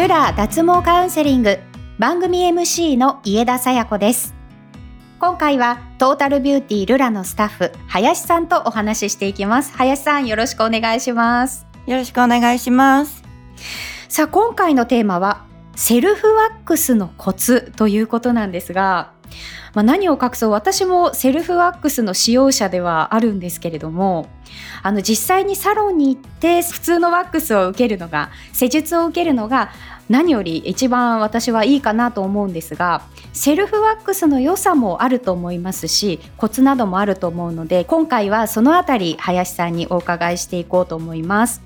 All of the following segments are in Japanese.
ルラ脱毛カウンセリング。番組 MC の家田さや子です。今回はトータルビューティールラのスタッフ林さんとお話ししていきます。林さんよろしくお願いします。よろしくお願いします。さあ今回のテーマはセルフワックスのコツということなんですがまあ、何を隠そう。私もセルフワックスの使用者ではあるんですけれどもあの実際にサロンに行って普通のワックスを受けるのが施術を受けるのが何より一番私はいいかなと思うんですがセルフワックスの良さもあると思いますしコツなどもあると思うので今回はそのあたり林さんにお伺いしていこうと思います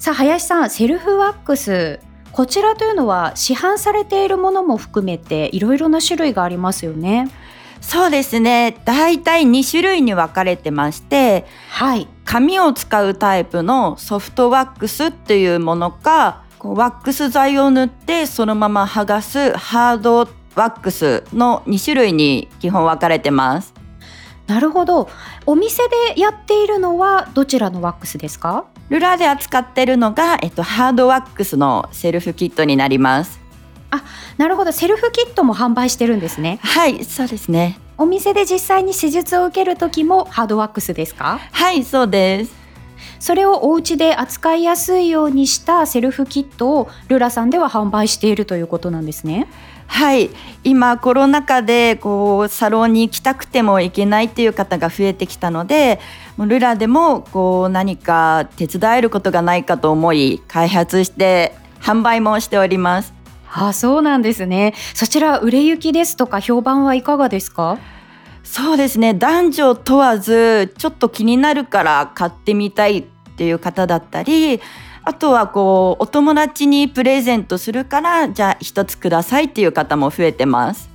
さあ林さんセルフワックスこちらというのは市販されているものも含めていろいろな種類がありますよね。そうですね。だいたい2種類に分かれてまして、はい。紙を使うタイプのソフトワックスっていうものか、こうワックス剤を塗ってそのまま剥がすハードワックスの2種類に基本分かれてます。なるほど。お店でやっているのはどちらのワックスですか？ルラで扱ってるのが、えっと、ハードワックスのセルフキットになります。あ、なるほど。セルフキットも販売してるんですね。はい、そうですね。お店で実際に施術を受ける時もハードワックスですか？はい、そうです。それをお家で扱いやすいようにしたセルフキットをルラさんでは販売しているということなんですね。はい今コロナ禍でこうサロンに行きたくても行けないっていう方が増えてきたのでルラでもこう何か手伝えることがないかと思い開発して販売もしております。あそうなんですねそちら売れ行きですとか評判はいかがですか？そうですね。男女問わずちょっと気になるから買ってみたいっていう方だったりあとはこうお友達にプレゼントするからじゃあ一つくださいっていう方も増えてます。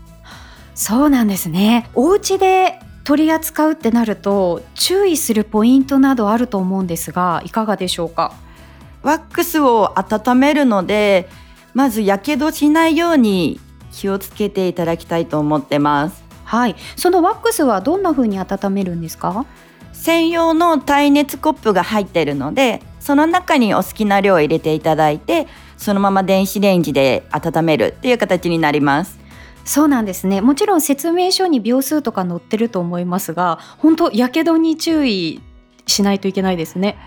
そうなんですね。お家で取り扱うってなると注意するポイントなどあると思うんですがいかがでしょうか？ワックスを温めるのでまずやけどしないように気をつけていただきたいと思ってますはい。そのワックスはどんな風に温めるんですか？専用の耐熱コップが入っているのでその中にお好きな量を入れていただいてそのまま電子レンジで温めるっていう形になります。そうなんですね。もちろん説明書に秒数とか載ってると思いますが本当やけどに注意しないといけないですね。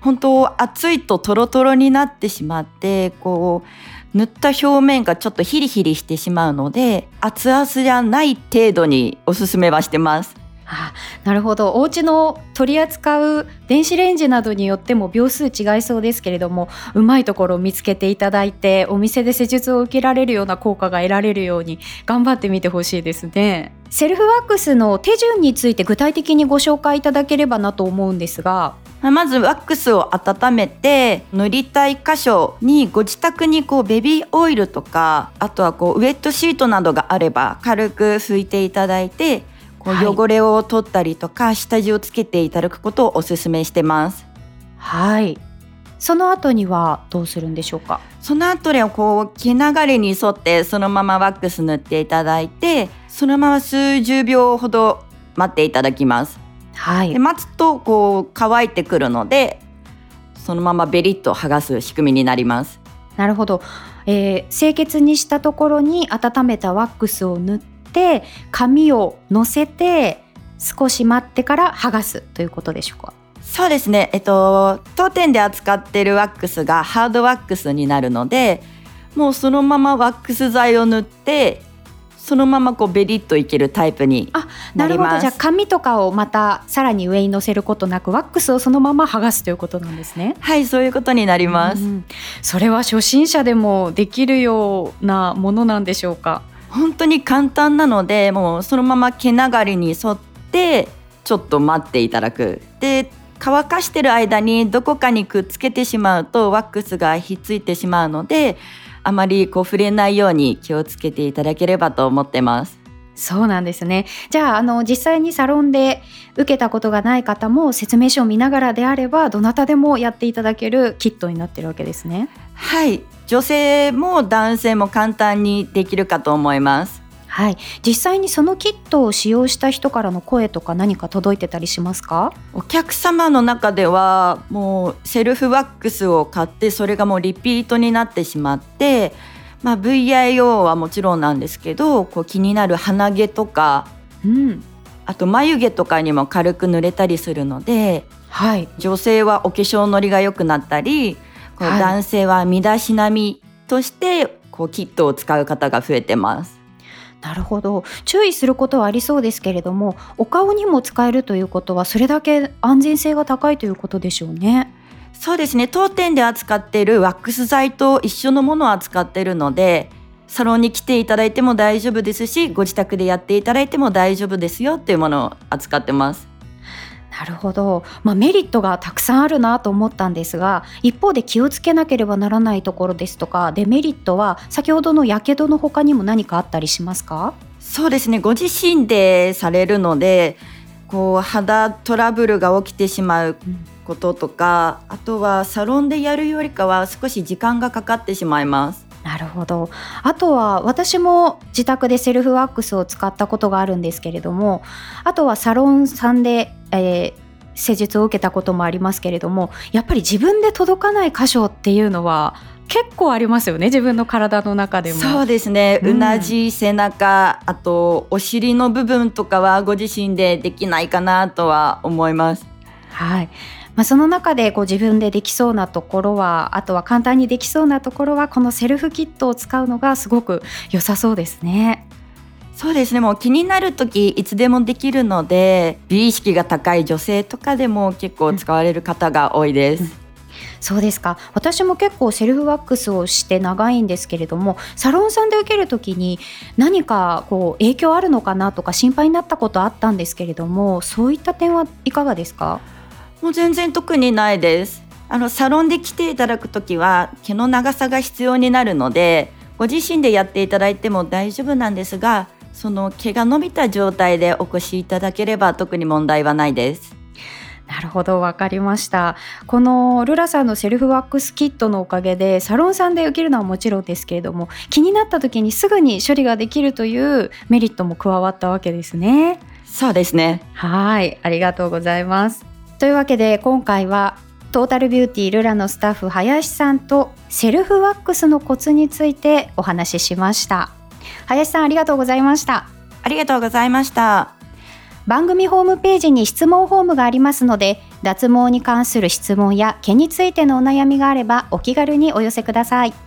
本当熱いとトロトロになってしまってこう塗った表面がちょっとヒリヒリしてしまうので熱々じゃない程度におすすめはしてます。あなるほど。お家の取り扱う電子レンジなどによっても秒数違いそうですけれどもうまいところを見つけていただいてお店で施術を受けられるような効果が得られるように頑張ってみてほしいですね。セルフワックスの手順について具体的にご紹介いただければなと思うんですがまずワックスを温めて塗りたい箇所にご自宅にこうベビーオイルとかあとはこうウエットシートなどがあれば軽く拭いていただいてこう汚れを取ったりとか、はい、下地をつけていただくことをお勧めしてます。はいその後にはどうするんでしょうか？その後でこう毛流れに沿ってそのままワックス塗っていただいてそのまま数十秒ほど待っていただきます。はい、で待つとこう乾いてくるのでそのままベリッと剥がす仕組みになります。なるほど、えー、清潔にしたところに温めたワックスを塗って紙をのせて少し待ってから剥がすということでしょうか？そうですね。えっと当店で扱っているワックスがハードワックスになるのでもうそのままワックス剤を塗ってそのままこうベリッといけるタイプになります。じゃあ紙とかをまたさらに上に乗せることなくワックスをそのまま剥がすということなんですね。はいそういうことになります、うん、それは初心者でもできるようなものなんでしょうか？本当に簡単なのでもうそのまま毛流れに沿ってちょっと待っていただく。で乾かしてる間にどこかにくっつけてしまうとワックスがひっついてしまうのであまりこう触れないように気をつけていただければと思ってます。そうなんですね。じゃあ、あの、実際にサロンで受けたことがない方も説明書を見ながらであれば、どなたでもやっていただけるキットになってるわけですね。はい。女性も男性も簡単にできるかと思います。はい、実際にそのキットを使用した人からの声とか何か届いてたりしますか？お客様の中ではもうセルフワックスを買ってそれがもうリピートになってしまって、まあ、VIO はもちろんなんですけどこう気になる鼻毛とかうん。あと眉毛とかにも軽く塗れたりするのではい。女性はお化粧のりが良くなったりこうはい。男性は身だしなみとしてこうキットを使う方が増えてます。なるほど。注意することはありそうですけれどもお顔にも使えるということはそれだけ安全性が高いということでしょうね。そうですね。当店で扱っているワックス剤と一緒のものを扱っているのでサロンに来ていただいても大丈夫ですしご自宅でやっていただいても大丈夫ですよっていうものを扱ってます。なるほど、まあ、メリットがたくさんあるなと思ったんですが一方で気をつけなければならないところですとかデメリットは先ほどのやけどの他にも何かあったりしますか？そうですね。ご自身でされるのでこう肌トラブルが起きてしまうこととかあとはサロンでやるよりかは少し時間がかかってしまいます。なるほど。あとは私も自宅でセルフワックスを使ったことがあるんですけれどもあとはサロンさんで、えー施術を受けたこともありますけれどもやっぱり自分で届かない箇所っていうのは結構ありますよね自分の体の中でも。そうですね、ううんなじ背中あとお尻の部分とかはご自身でできないかなとは思います。はいまあ、その中でこう自分でできそうなところはあとは簡単にできそうなところはこのセルフキットを使うのがすごく良さそうですね。そうですねもう気になる時いつでもできるので美意識が高い女性とかでも結構使われる方が多いです。そうですか私も結構セルフワックスをして長いんですけれどもサロンさんで受ける時に何かこう影響あるのかなとか心配になったことあったんですけれどもそういった点はいかがですか？もう全然特にないです。あのサロンで来ていただくときは毛の長さが必要になるのでご自身でやっていただいても大丈夫なんですがその毛が伸びた状態でお越しいただければ特に問題はないです。なるほどわかりましたこのルラさんのセルフワックスキットのおかげでサロンさんで受けるのはもちろんですけれども気になった時にすぐに処理ができるというメリットも加わったわけですねそうですね。はいありがとうございますというわけで今回はトータルビューティールラのスタッフ林さんとセルフワックスのコツについてお話ししました林さんありがとうございましたありがとうございました。番組ホームページに質問フォームがありますので脱毛に関する質問や毛についてのお悩みがあればお気軽にお寄せください